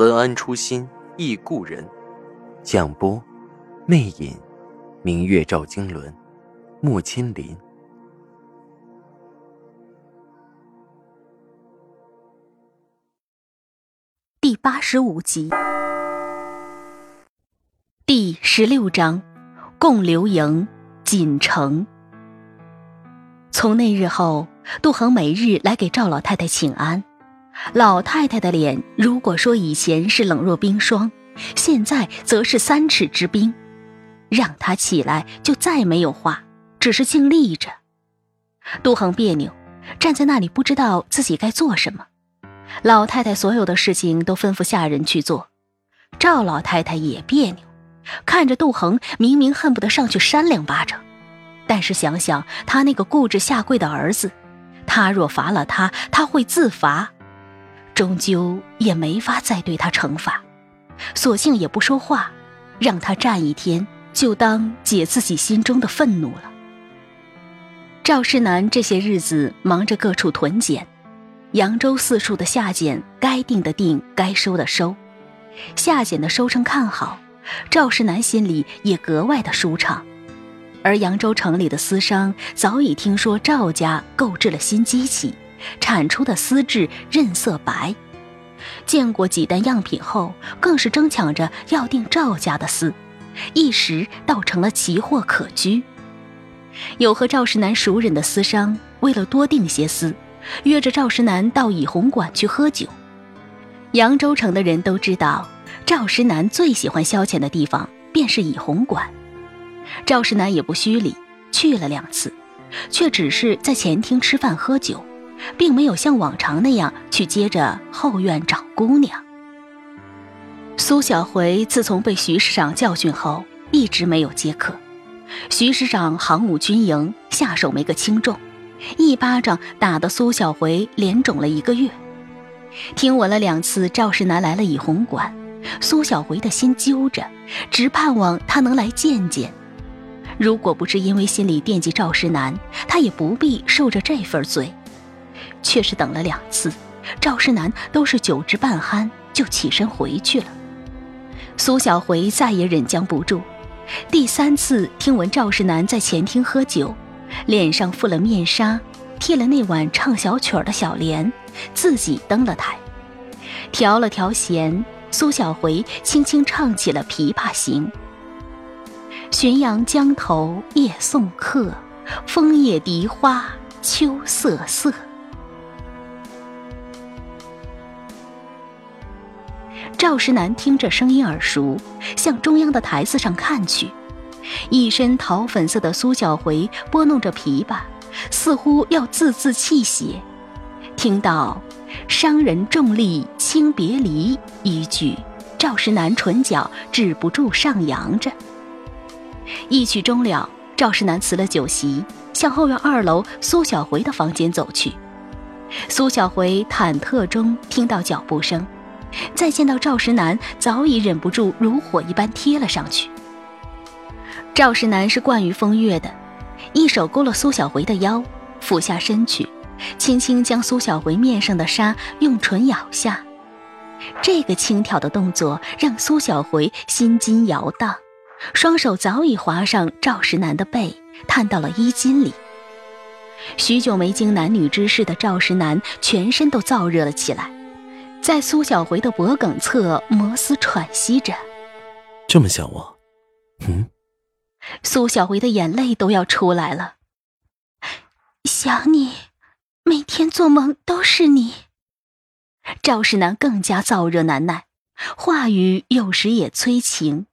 文安初心忆故人，蒋波，魅影，明月照经纶，木千林。第八十五集，第十六章，共留营，锦城。从那日后，杜恒每日来给赵老太太请安。老太太的脸，如果说以前是冷若冰霜，现在则是三尺之冰。让她起来，就再没有话，只是静立着。杜恒别扭，站在那里不知道自己该做什么。老太太所有的事情都吩咐下人去做，赵老太太也别扭，看着杜恒，明明恨不得上去扇两巴掌，但是想想他那个固执下跪的儿子，他若罚了他，他会自罚。终究也没法再对他惩罚，索性也不说话，让他站一天，就当解自己心中的愤怒了。赵世南这些日子忙着各处屯检，扬州四处的下检该定的定，该收的收，下检的收成看好，赵世南心里也格外的舒畅。而扬州城里的私商早已听说赵家购置了新机器。产出的丝质润色白，见过几单样品后，更是争抢着要订赵家的丝，一时倒成了奇货可居。有和赵世南熟人的丝商，为了多订些丝，约着赵世南到以红馆去喝酒。扬州城的人都知道，赵世南最喜欢消遣的地方便是以红馆。赵世南也不虚礼，去了两次，却只是在前厅吃饭喝酒。并没有像往常那样去接着后院找姑娘。苏小回自从被徐师长教训后，一直没有接客。徐师长行武军营，下手没个轻重，一巴掌打得苏小回脸肿了一个月。听闻了两次赵世南来了以红馆，苏小回的心揪着，直盼望他能来见见。如果不是因为心里惦记赵世南，他也不必受着这份罪。却是等了两次，赵世南都是酒至半酣就起身回去了。苏小回再也忍将不住，第三次听闻赵世南在前厅喝酒，脸上覆了面纱，贴了那晚唱小曲儿的小帘，自己登了台，调了调弦，苏小回轻轻唱起了《琵琶行》：浔阳江头夜送客，枫叶荻花秋瑟瑟。赵石南听着声音耳熟，向中央的台子上看去，一身桃粉色的苏小回拨弄着琵琶，似乎要字字泣血。听到“伤人重利轻别离”一句，赵石南唇角止不住上扬着。一曲终了，赵石南辞了酒席，向后院二楼苏小回的房间走去。苏小回忐忑中听到脚步声。再见到赵石南，早已忍不住如火一般贴了上去。赵石南是惯于风月的，一手勾了苏小回的腰，俯下身去，轻轻将苏小回面上的纱用唇咬下。这个轻佻的动作让苏小回心惊摇荡，双手早已滑上赵石南的背，探到了衣襟里。许久没经男女之事的赵石南全身都燥热了起来。在苏小回的脖颈侧摩斯喘息着，这么想我，嗯？苏小回的眼泪都要出来了。想你，每天做梦都是你。赵世南更加燥热难耐，话语有时也催情。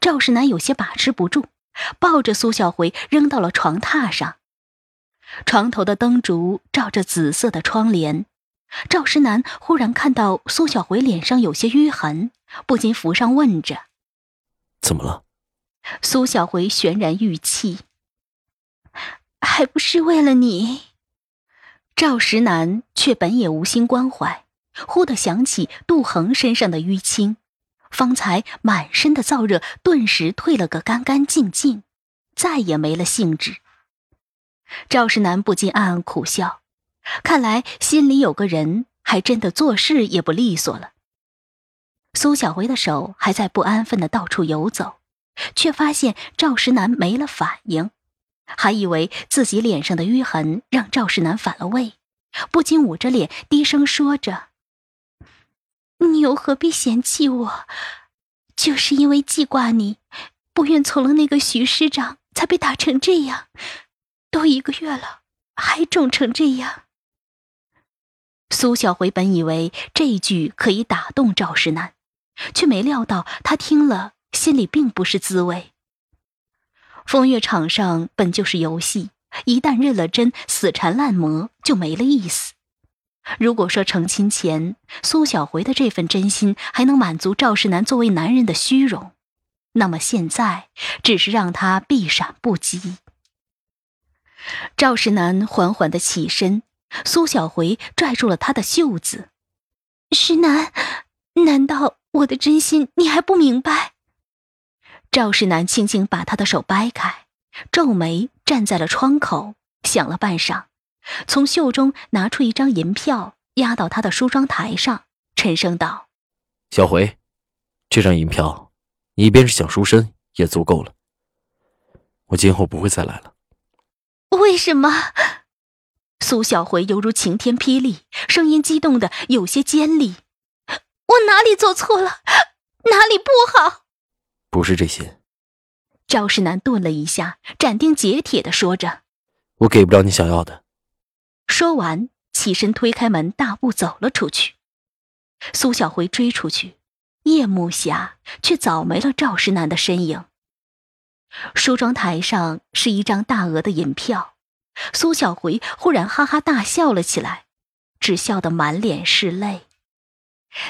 赵世南有些把持不住，抱着苏小回扔到了床榻上。床头的灯烛照着紫色的窗帘。赵石南忽然看到苏小回脸上有些淤痕，不禁扶上问着：“怎么了？”苏小回泫然欲泣：“还不是为了你。”赵石南却本也无心关怀，忽地想起杜恒身上的淤青，方才满身的燥热顿时退了个干干净净，再也没了兴致。赵石南不禁暗暗苦笑。看来心里有个人，还真的做事也不利索了。苏小回的手还在不安分的到处游走，却发现赵石南没了反应，还以为自己脸上的淤痕让赵石南反了胃，不禁捂着脸低声说着：“你又何必嫌弃我？就是因为记挂你，不愿从了那个徐师长，才被打成这样。都一个月了，还肿成这样。”苏小回本以为这一句可以打动赵世南，却没料到他听了心里并不是滋味。风月场上本就是游戏，一旦认了真，死缠烂磨就没了意思。如果说成亲前苏小回的这份真心还能满足赵世南作为男人的虚荣，那么现在只是让他避闪不及。赵世南缓缓的起身。苏小回拽住了他的袖子，石楠，难道我的真心你还不明白？赵世南轻轻把他的手掰开，皱眉站在了窗口，想了半晌，从袖中拿出一张银票，压到他的梳妆台上，沉声道：“小回，这张银票，你一边是想赎身也足够了。我今后不会再来了。”为什么？苏小回犹如晴天霹雳，声音激动的有些尖利。我哪里做错了？哪里不好？不是这些。赵世南顿了一下，斩钉截铁的说着：“我给不了你想要的。”说完，起身推开门，大步走了出去。苏小回追出去，夜幕下却早没了赵世南的身影。梳妆台上是一张大额的银票。苏小回忽然哈哈大笑了起来，只笑得满脸是泪。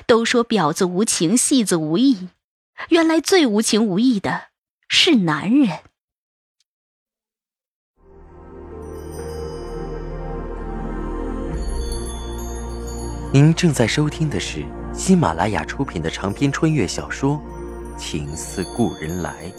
都说婊子无情，戏子无义，原来最无情无义的是男人。您正在收听的是喜马拉雅出品的长篇穿越小说《情似故人来》。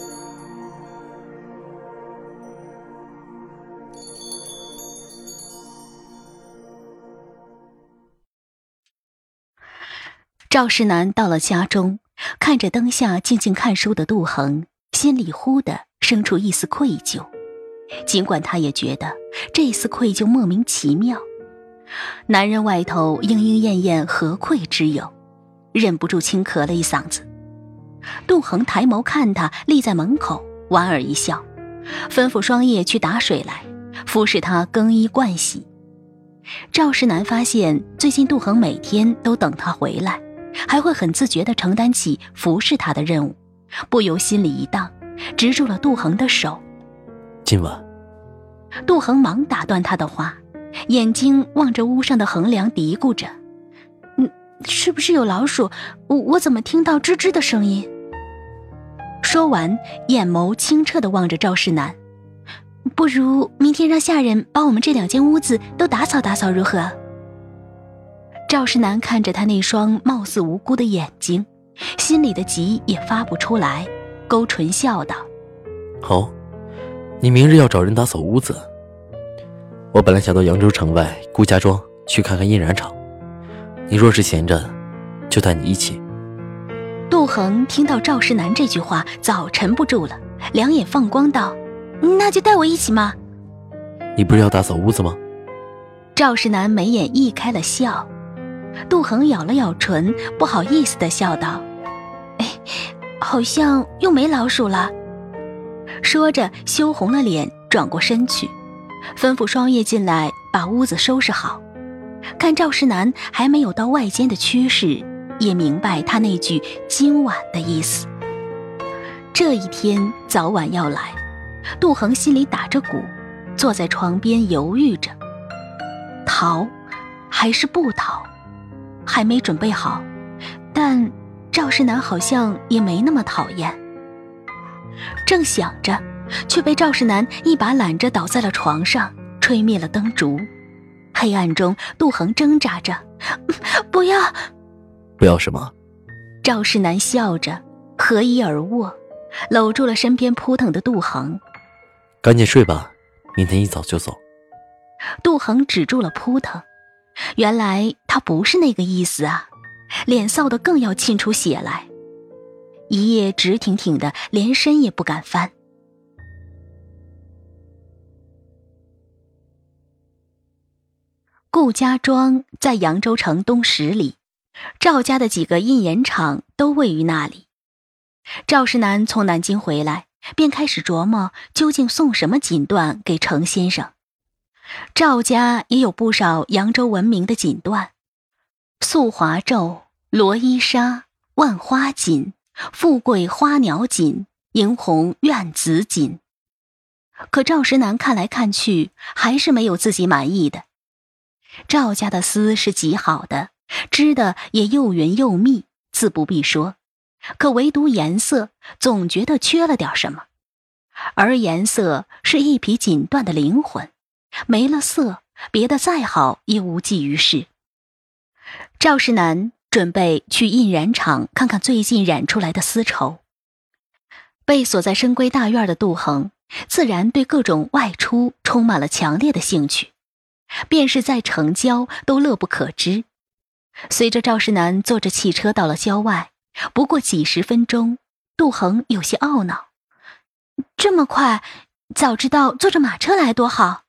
赵世南到了家中，看着灯下静静看书的杜恒，心里忽的生出一丝愧疚。尽管他也觉得这丝愧疚莫名其妙，男人外头莺莺燕燕，何愧之有？忍不住轻咳了一嗓子。杜恒抬眸看他立在门口，莞尔一笑，吩咐双叶去打水来，服侍他更衣盥洗。赵世南发现最近杜恒每天都等他回来。还会很自觉地承担起服侍他的任务，不由心里一荡，执住了杜恒的手。今晚，杜恒忙打断他的话，眼睛望着屋上的横梁，嘀咕着：“嗯，是不是有老鼠？我我怎么听到吱吱的声音？”说完，眼眸清澈地望着赵世南：“不如明天让下人把我们这两间屋子都打扫打扫，如何？”赵世南看着他那双貌似无辜的眼睛，心里的急也发不出来，勾唇笑道：“好，你明日要找人打扫屋子。我本来想到扬州城外顾家庄去看看印染厂，你若是闲着，就带你一起。”杜恒听到赵世南这句话，早沉不住了，两眼放光道：“那就带我一起嘛。”你不是要打扫屋子吗？赵世南眉眼溢开了笑。杜恒咬了咬唇，不好意思的笑道：“哎，好像又没老鼠了。”说着羞红了脸，转过身去，吩咐双叶进来把屋子收拾好。看赵世南还没有到外间的趋势，也明白他那句“今晚”的意思。这一天早晚要来，杜恒心里打着鼓，坐在床边犹豫着：逃还是不逃？还没准备好，但赵世南好像也没那么讨厌。正想着，却被赵世南一把揽着倒在了床上，吹灭了灯烛。黑暗中，杜恒挣扎着：“不要，不要什么？”赵世南笑着，合衣而卧，搂住了身边扑腾的杜恒。赶紧睡吧，明天一早就走。杜恒止住了扑腾，原来他不是那个意思啊，脸臊得更要沁出血来，一夜直挺挺的，连身也不敢翻。顾家庄在扬州城东十里，赵家的几个印盐厂都位于那里。赵世南从南京回来，便开始琢磨究竟送什么锦缎给程先生。赵家也有不少扬州闻名的锦缎，素华胄、罗衣纱、万花锦、富贵花鸟锦、银红苑紫锦。可赵石南看来看去，还是没有自己满意的。赵家的丝是极好的，织的也又匀又密，自不必说。可唯独颜色，总觉得缺了点什么。而颜色是一匹锦缎的灵魂，没了色，别的再好也无济于事。赵世南准备去印染厂看看最近染出来的丝绸。被锁在深闺大院的杜恒，自然对各种外出充满了强烈的兴趣。便是在城郊都乐不可支。随着赵世南坐着汽车到了郊外，不过几十分钟，杜恒有些懊恼：这么快，早知道坐着马车来多好。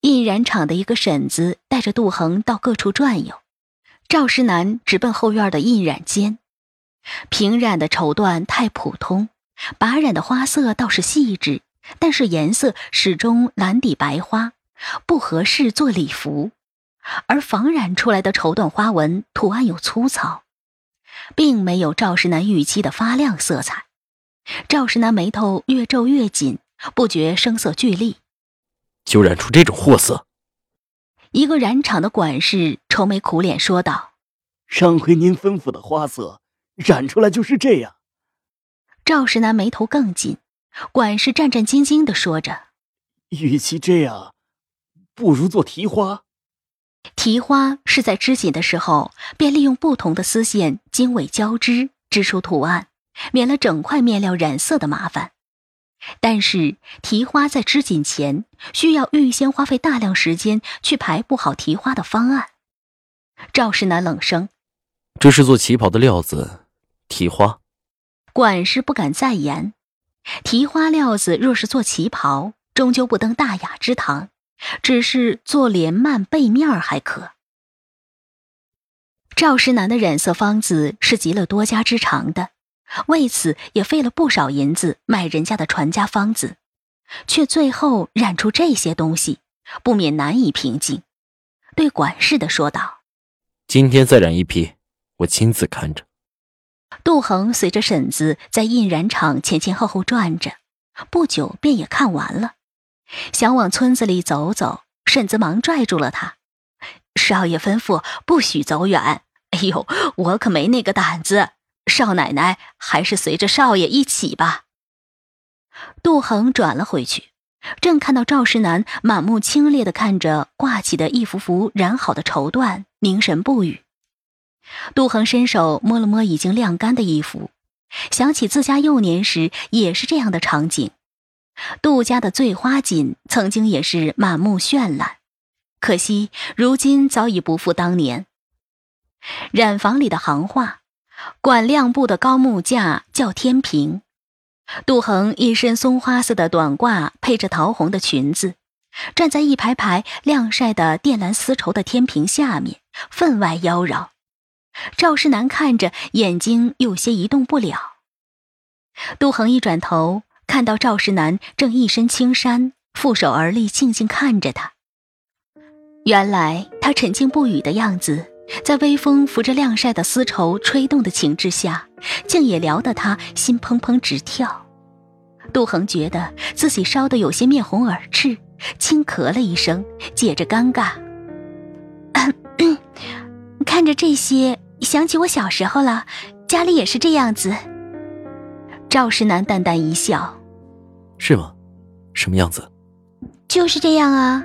印染厂的一个婶子带着杜恒到各处转悠，赵世南直奔后院的印染间。平染的绸缎太普通，把染的花色倒是细致，但是颜色始终蓝底白花。不合适做礼服，而仿染出来的绸缎花纹图案又粗糙，并没有赵世南预期的发亮色彩。赵世南眉头越皱越紧，不觉声色俱厉。就染出这种货色？一个染厂的管事愁眉苦脸说道：“上回您吩咐的花色，染出来就是这样。”赵石南眉头更紧，管事战战兢兢的说着：“与其这样。”不如做提花。提花是在织锦的时候，便利用不同的丝线经纬交织，织出图案，免了整块面料染色的麻烦。但是提花在织锦前，需要预先花费大量时间去排布好提花的方案。赵世南冷声：“这是做旗袍的料子，提花。”管事不敢再言。提花料子若是做旗袍，终究不登大雅之堂。只是做帘幔背面还可。赵石南的染色方子是集了多家之长的，为此也费了不少银子买人家的传家方子，却最后染出这些东西，不免难以平静。对管事的说道：“今天再染一批，我亲自看着。”杜恒随着婶子在印染厂前前后后转着，不久便也看完了。想往村子里走走，婶子忙拽住了他。少爷吩咐不许走远。哎呦，我可没那个胆子。少奶奶还是随着少爷一起吧。杜恒转了回去，正看到赵世南满目清冽的看着挂起的一幅幅染好的绸缎，凝神不语。杜恒伸手摸了摸已经晾干的衣服，想起自家幼年时也是这样的场景。杜家的醉花锦曾经也是满目绚烂，可惜如今早已不复当年。染房里的行话，管亮布的高木架叫天平。杜恒一身松花色的短褂，配着桃红的裙子，站在一排排晾晒的靛蓝丝绸的天平下面，分外妖娆。赵世南看着，眼睛有些移动不了。杜恒一转头。看到赵世南正一身青衫，负手而立，静静看着他。原来他沉静不语的样子，在微风拂着晾晒的丝绸吹动的情致下，竟也撩得他心怦怦直跳。杜恒觉得自己烧得有些面红耳赤，轻咳了一声，解着尴尬：“看着这些，想起我小时候了，家里也是这样子。赵世南淡淡一笑：“是吗？什么样子？”“就是这样啊。”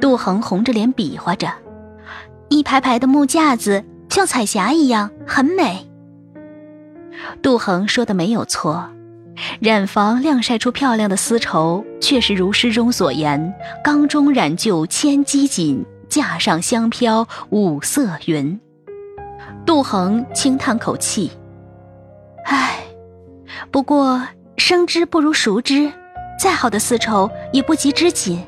杜恒红着脸比划着，一排排的木架子像彩霞一样，很美。杜恒说的没有错，染房晾晒出漂亮的丝绸，确实如诗中所言：“缸中染就千机锦，架上香飘五色云。”杜恒轻叹口气：“唉，不过生之不如熟之，再好的丝绸也不及织锦。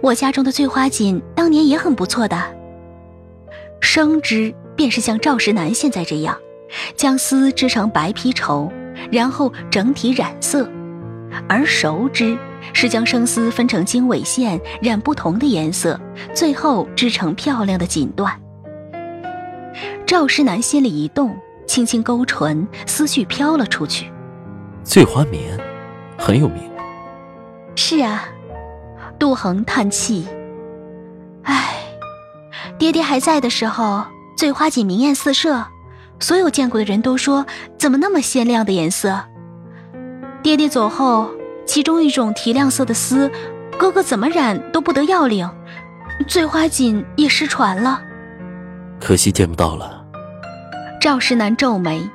我家中的醉花锦当年也很不错的。生织便是像赵石南现在这样。”将丝织成白皮绸，然后整体染色；而熟织是将生丝分成经纬线，染不同的颜色，最后织成漂亮的锦缎。赵石南心里一动，轻轻勾唇，思绪飘了出去。醉花棉，很有名。是啊，杜恒叹气：“唉，爹爹还在的时候，醉花锦明艳四射。”所有见过的人都说：“怎么那么鲜亮的颜色？”爹爹走后，其中一种提亮色的丝，哥哥怎么染都不得要领，醉花锦也失传了。可惜见不到了。赵石南皱眉，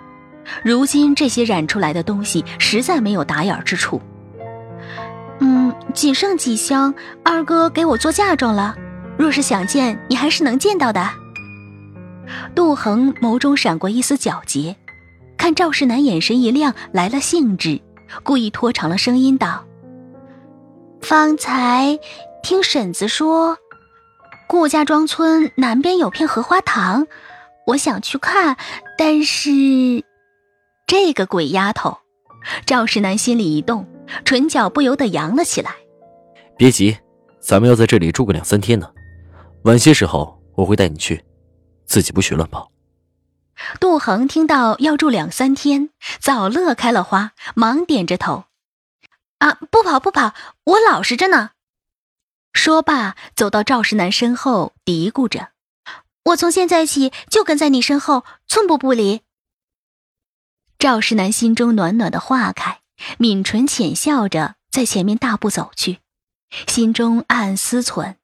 如今这些染出来的东西实在没有打眼之处。嗯，仅剩几箱，二哥给我做嫁妆了。若是想见，你还是能见到的。杜恒眸中闪过一丝皎洁，看赵世南眼神一亮，来了兴致，故意拖长了声音道：“方才听婶子说，顾家庄村南边有片荷花塘，我想去看，但是……这个鬼丫头。”赵世南心里一动，唇角不由得扬了起来。别急，咱们要在这里住个两三天呢，晚些时候我会带你去。自己不许乱跑。杜恒听到要住两三天，早乐开了花，忙点着头：“啊，不跑不跑，我老实着呢。”说罢，走到赵世南身后，嘀咕着：“我从现在起就跟在你身后，寸步不离。”赵世南心中暖暖的化开，抿唇浅笑着，在前面大步走去，心中暗暗思忖：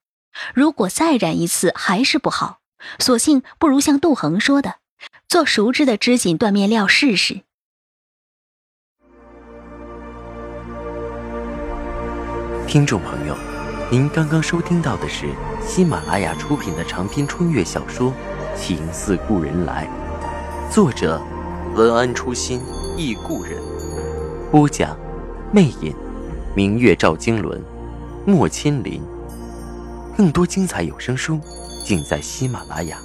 如果再染一次，还是不好。索性不如像杜恒说的，做熟知的织锦缎面料试试。听众朋友，您刚刚收听到的是喜马拉雅出品的长篇穿越小说《情似故人来》，作者文安初心忆故人，播讲魅影，明月照经纶，莫千林。更多精彩有声书。尽在喜马拉雅。